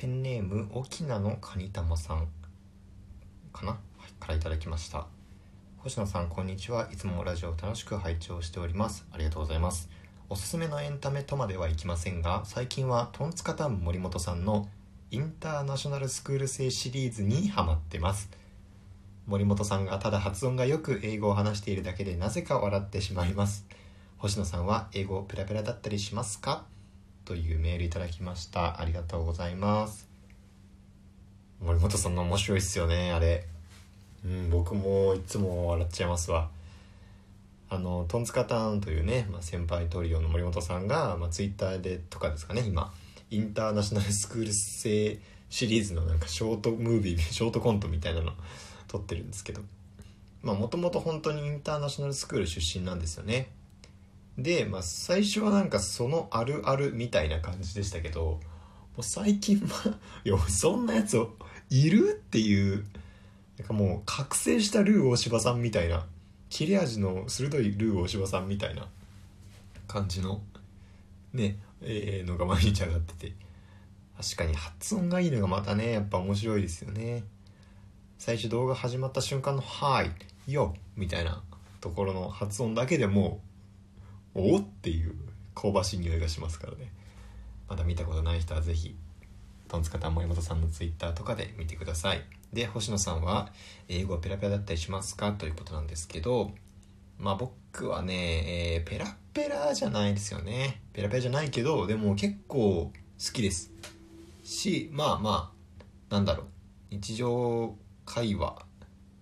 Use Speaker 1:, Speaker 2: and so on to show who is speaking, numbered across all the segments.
Speaker 1: ペンネーム沖縄のカニタマさんかな、はい、からいただきました。星野さんこんにちは。いつもラジオを楽しく拝聴しております。ありがとうございます。おすすめのエンタメとまではいきませんが最近はトンツカタン森本さんのインターナショナルスクール生シリーズにハマってます。森本さんがただ発音がよく英語を話しているだけでなぜか笑ってしまいます。星野さんは英語ペラペラだったりしますか？というメールいただきました。ありがとうございます。森本さんの面白いっすよねあれ。うん僕もいつも笑っちゃいますわ。あのトンツカターンというね、まあ、先輩トリオの森本さんが、まあ、ツイッターでとかですかね今。インターナショナルスクール生シリーズのなんかショートムービー ショートコントみたいなの撮ってるんですけど。まあもともと本当にインターナショナルスクール出身なんですよね。で、まあ、最初はなんかそのあるあるみたいな感じでしたけどもう最近は いやそんなやつをいるっていうなんかもう覚醒したルー大柴さんみたいな切れ味の鋭いルー大柴さんみたいな感じのねえー、のが毎日上がってて。確かに発音がいいのがまたねやっぱ面白いですよね。最初動画始まった瞬間の「はい」「よ」みたいなところの発音だけでもうおっていう香ばしい匂いがしますからね。まだ見たことない人は是非トンツカタン森本さんのツイッターとかで見てください。で星野さんは英語はペラペラだったりしますかということなんですけどまあ僕はね、えー、ペラペラじゃないですよね。ペラペラじゃないけどでも結構好きです。しまあまあなんだろう。日常会話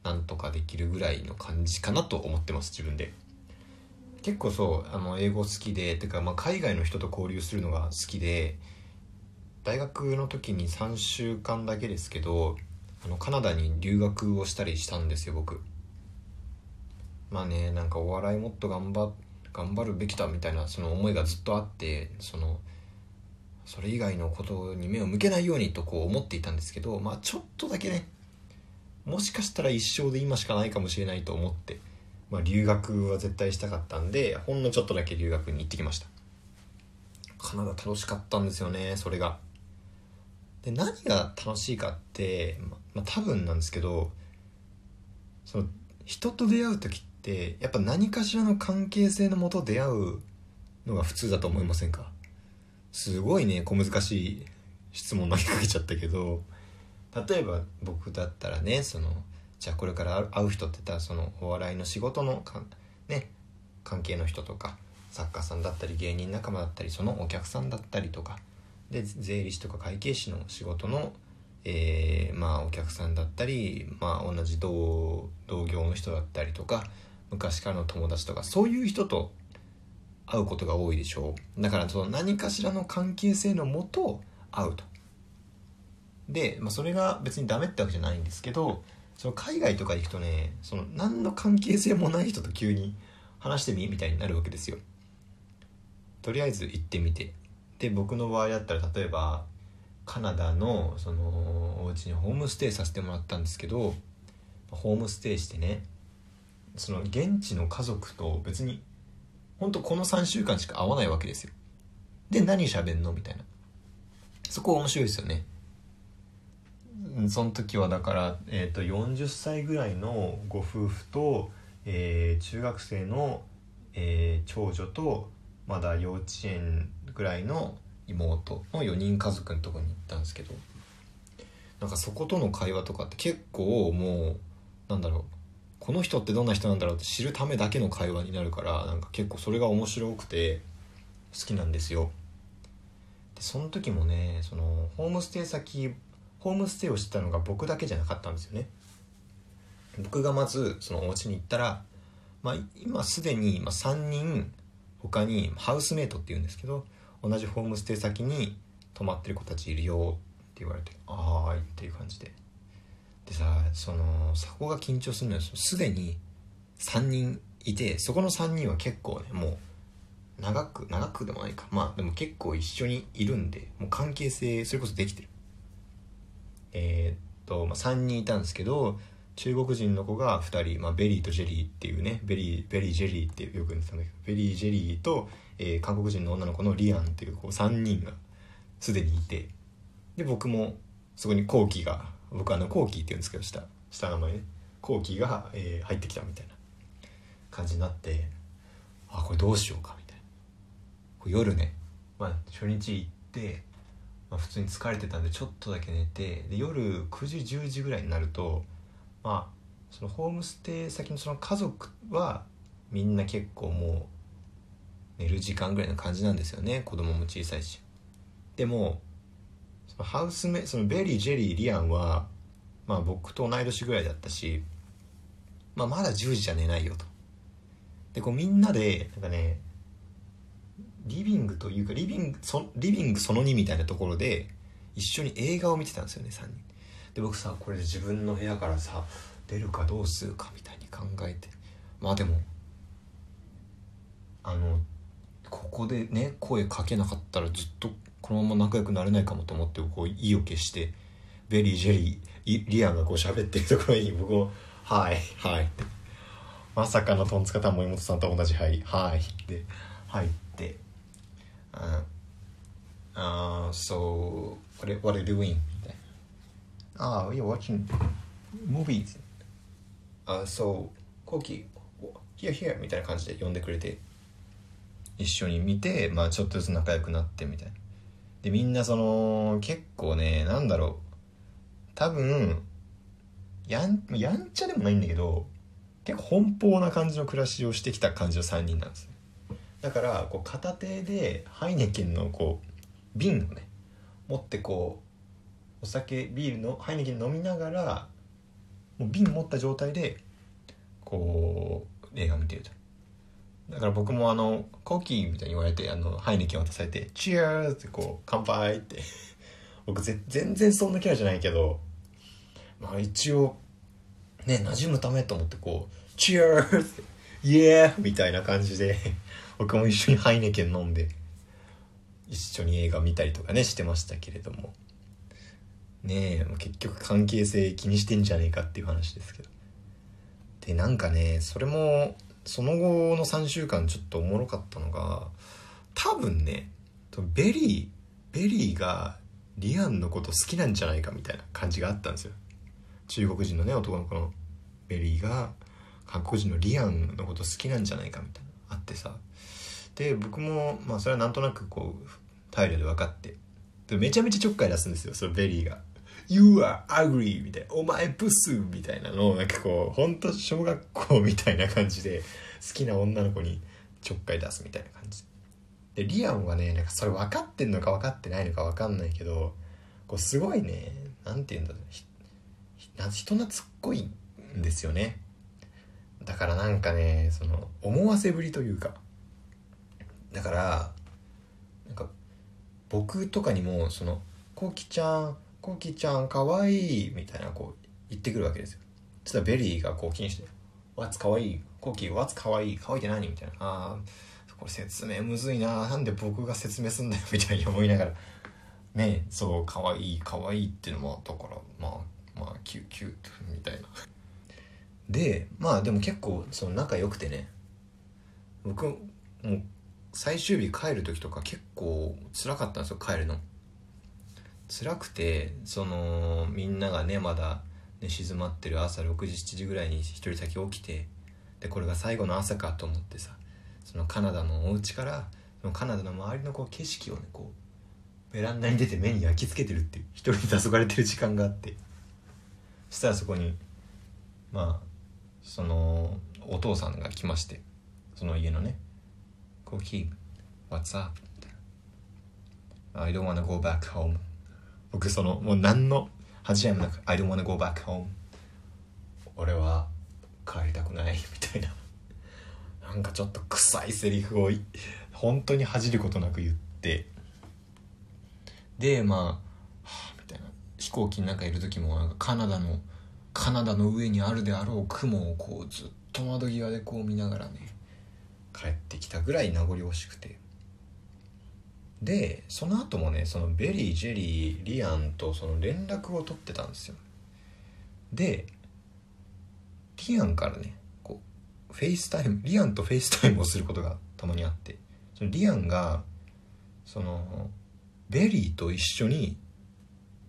Speaker 1: なんとかできるぐらいの感じかなと思ってます自分で。結構そうあの英語好きでてかまあ海外の人と交流するのが好きで大学の時に3週間だけですけどあのカナダに留学をしたりしたんですよ僕。まあねなんかお笑いもっと頑張頑張るべきだみたいなその思いがずっとあってそのそれ以外のことに目を向けないようにとこう思っていたんですけどまあちょっとだけねもしかしたら一生で今しかないかもしれないと思って、まあ、留学は絶対したかったんでほんのちょっとだけ留学に行ってきました。カナダ楽しかったんですよねそれが。で何が楽しいかって、ままあ、多分なんですけどその人と出会う時ってやっぱ何かしらの関係性のもと出会うのが普通だと思いませんか？すごいね小難しい質問投げかけちゃったけど。例えば僕だったらねそのじゃあこれから会う人って言ったらそのお笑いの仕事のか、ね、関係の人とか作家さんだったり芸人仲間だったりそのお客さんだったりとかで税理士とか会計士の仕事の、えー、まあお客さんだったり、まあ、同じ同同業の人だったりとか昔からの友達とかそういう人と会うことが多いでしょう。だからその何かしらの関係性のもと会うと。で、まあ、それが別にダメってわけじゃないんですけどその海外とか行くとねその何の関係性もない人と急に話してみみたいになるわけですよ。とりあえず行ってみて。で僕の場合だったら例えばカナダのそのお家にホームステイさせてもらったんですけどホームステイしてねその現地の家族と別に本当この3週間しか会わないわけですよ。で何喋んのみたいな。そこ面白いですよね。その時はだから、えーと、40歳ぐらいのご夫婦と、えー、中学生の、えー、長女とまだ幼稚園ぐらいの妹の4人家族のとこに行ったんですけどなんかそことの会話とかって結構もうなんだろうこの人ってどんな人なんだろうって知るためだけの会話になるからなんか結構それが面白くて好きなんですよ。でその時もねそのホームステイ先ホームステイをしたのが僕だけじゃなかったんですよね。僕がまずそのお家に行ったら、まあ、今すでに3人他にハウスメイトっていうんですけど同じホームステイ先に泊まってる子たちいるよって言われて「あーい」っていう感じで。でさそのそこが緊張するのよ。すでに3人いてそこの3人は結構ねもう長く長くでもないか。まあでも結構一緒にいるんでもう関係性それこそできてる。えー、っと、まあ、3人いたんですけど中国人の子が2人、まあ、ベリーとジェリーっていうねベリーベリージェリーってよく言ってたんだけどベリージェリーと、えー、韓国人の女の子のリアンっていうこう3人がすでにいてで僕もそこにコウキが僕あのコウキって言うんですけど下下名前ね。コウキが、えー入ってきたみたいな感じになってあこれどうしようかみたいな。夜ね、まあ、初日行って、まあ、普通に疲れてたんでちょっとだけ寝てで夜9時10時ぐらいになるとまあそのホームステイ先のその家族はみんな結構もう寝る時間ぐらいの感じなんですよね。子供も小さいし。でもそのハウスメそのベリージェリーリアンはまあ僕と同い年ぐらいだったし、まあ、まだ10時じゃ寝ないよと。でこうみんなでなんかねリビングというかリビングそリビングその2みたいなところで一緒に映画を見てたんですよね3人。で僕さこれで自分の部屋からさ出るかどうするかみたいに考えて。まあでもあのここでね声かけなかったらずっとこのまま仲良くなれないかもと思ってこう意を決してベリージェリーリアンがこう喋ってるところに僕も「はいはい」まさかのトンツカタン森本さんと同じ「はいはい」で入って「ああ so what are, what are you doing?」みたいな「ああ we're watching movies」あ、そう、コウキ、here here みたいな感じで呼んでくれて、一緒に見て、まあちょっとずつ仲良くなってみたいな。で、みんなその、結構ね、なんだろう、多分、やん、やんちゃでもないんだけど、結構奔放な感じの暮らしをしてきた感じの3人なんですね。だから、こう片手でハイネケンのこう、瓶をね、持ってこう、お酒、ビールの、ハイネケン飲みながら、もう瓶持った状態でこう映画見てるとだから僕もあの「コーキー」みたいに言われてあのハイネケン渡されて「チアー!」ってこう「乾杯!」って 僕ぜ全然そんなキャラじゃないけどまあ一応ね馴染むためと思ってこう「チアーズ!」イエーみたいな感じで 僕も一緒にハイネケン飲んで一緒に映画見たりとかねしてましたけれども。ねえ結局関係性気にしてんじゃねえかっていう話ですけど。でなんかねそれもその後の3週間ちょっとおもろかったのが多分ねベリーベリーがリアンのこと好きなんじゃないかみたいな感じがあったんですよ。中国人のね男の子のベリーが韓国人のリアンのこと好きなんじゃないかみたいなあってさ。で僕もまあそれはなんとなくこう態度で分かって。でめちゃめちゃちょっかい出すんですよそのベリーが「You are ugly」みたいな「お前ブス」みたいなのをなんかこうほんと小学校みたいな感じで好きな女の子にちょっかい出すみたいな感じ。でリアンはねなんかそれ分かってんのか分かってないのか分かんないけどこうすごいねなんて言うんだろう。な人懐っこいんですよね。だからなんかねその思わせぶりというかだからなんか僕とかにもその「コウキちゃんコウキちゃんかわいい」みたいなこう言ってくるわけですよ。そしたらベリーがこう気にして「What's かわいいコウキ What's かわいいかわいいって何?」みたいな「ああこれ説明むずいな。なんで僕が説明すんだよ」みたいに思いながら。ねそうかわいいかわいいっていうのもだからまあまあキュキュートみたいなでまあでも結構その仲良くてね。僕もう最終日帰る時とか結構辛かったんですよ帰るの。辛くてそのみんながねまだ寝静まってる朝6時7時ぐらいに一人先起きてでこれが最後の朝かと思ってさそのカナダのお家からそのカナダの周りのこう景色をねこうベランダに出て目に焼き付けてるっていう一人で黄昏れてる時間があって。そしたらそこにまあそのお父さんが来ましてその家のね「コーヒー What's up?」みたいな「I don't wanna go back home」僕そのもう何の恥じらいもなく「I don't wanna go back home」俺は帰りたくないみたいな。なんかちょっと臭いセリフを本当に恥じることなく言って。でまあ、はあ、みたいな。飛行機の中いる時もなんかカナダのカナダの上にあるであろう雲をこうずっと窓際でこう見ながらね帰ってきたぐらい名残惜しくて。でその後もねそのベリージェリーリアンとその連絡を取ってたんですよ。でリアンからねこう FaceTime リアンと FaceTime をすることがたまにあって。そのリアンがそのベリーと一緒に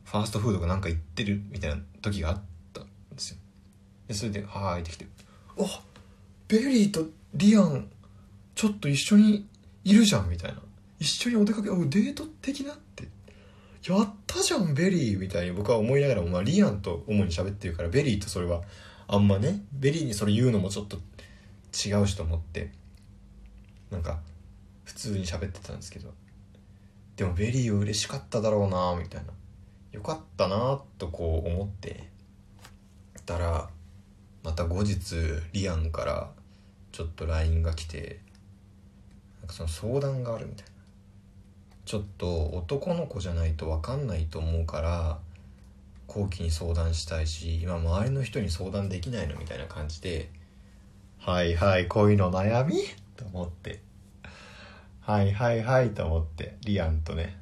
Speaker 1: ファーストフードがなんか行ってるみたいな時があったんですよ。でそれで「はーい」ってきて「あベリーとリアンちょっと一緒にいるじゃん」みたいな。一緒にお出かけデート的なって。やったじゃんベリーみたいに。僕は思いながらも、まあ、リアンと主に喋ってるからベリーとそれはあんまねベリーにそれ言うのもちょっと違うしと思ってなんか普通に喋ってたんですけど。でもベリーは嬉しかっただろうなみたいな。よかったなとこう思って。たらまた後日リアンからちょっと LINE が来てなんかその相談があるみたいな。ちょっと男の子じゃないと分かんないと思うから後期に相談したいし今周りの人に相談できないのみたいな感じではいはい恋の悩み？と思って。はいはいはいと思って。リアンとね。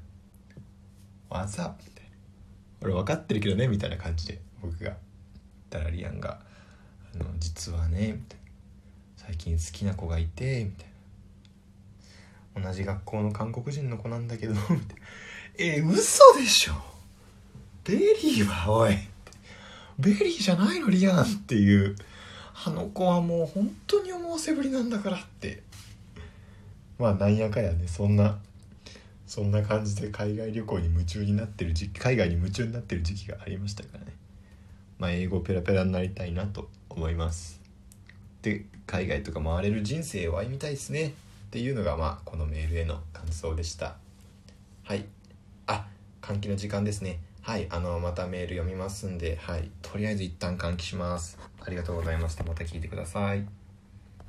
Speaker 1: わざみたいな。俺分かってるけどねみたいな感じで僕が。ったらリアンが「あの実はね」みたいな「最近好きな子がいて」みたいな。同じ学校の韓国人の子なんだけどみたいな「え嘘でしょ。ベリーはおい」ベリーじゃないのリアンっていう。あの子はもう本当に思わせぶりなんだからって。まあなんやかやねそんなそんな感じで海外旅行に夢中になってる時期海外に夢中になってる時期がありましたからね。まあ英語ペラペラになりたいなと思います。で海外とか回れる人生を歩みたいですね。っていうのがまあこのメールへの感想でした。はい。あ換気の時間ですね。はい。あのまたメール読みますんではい。とりあえず一旦換気します。ありがとうございました。また聞いてください。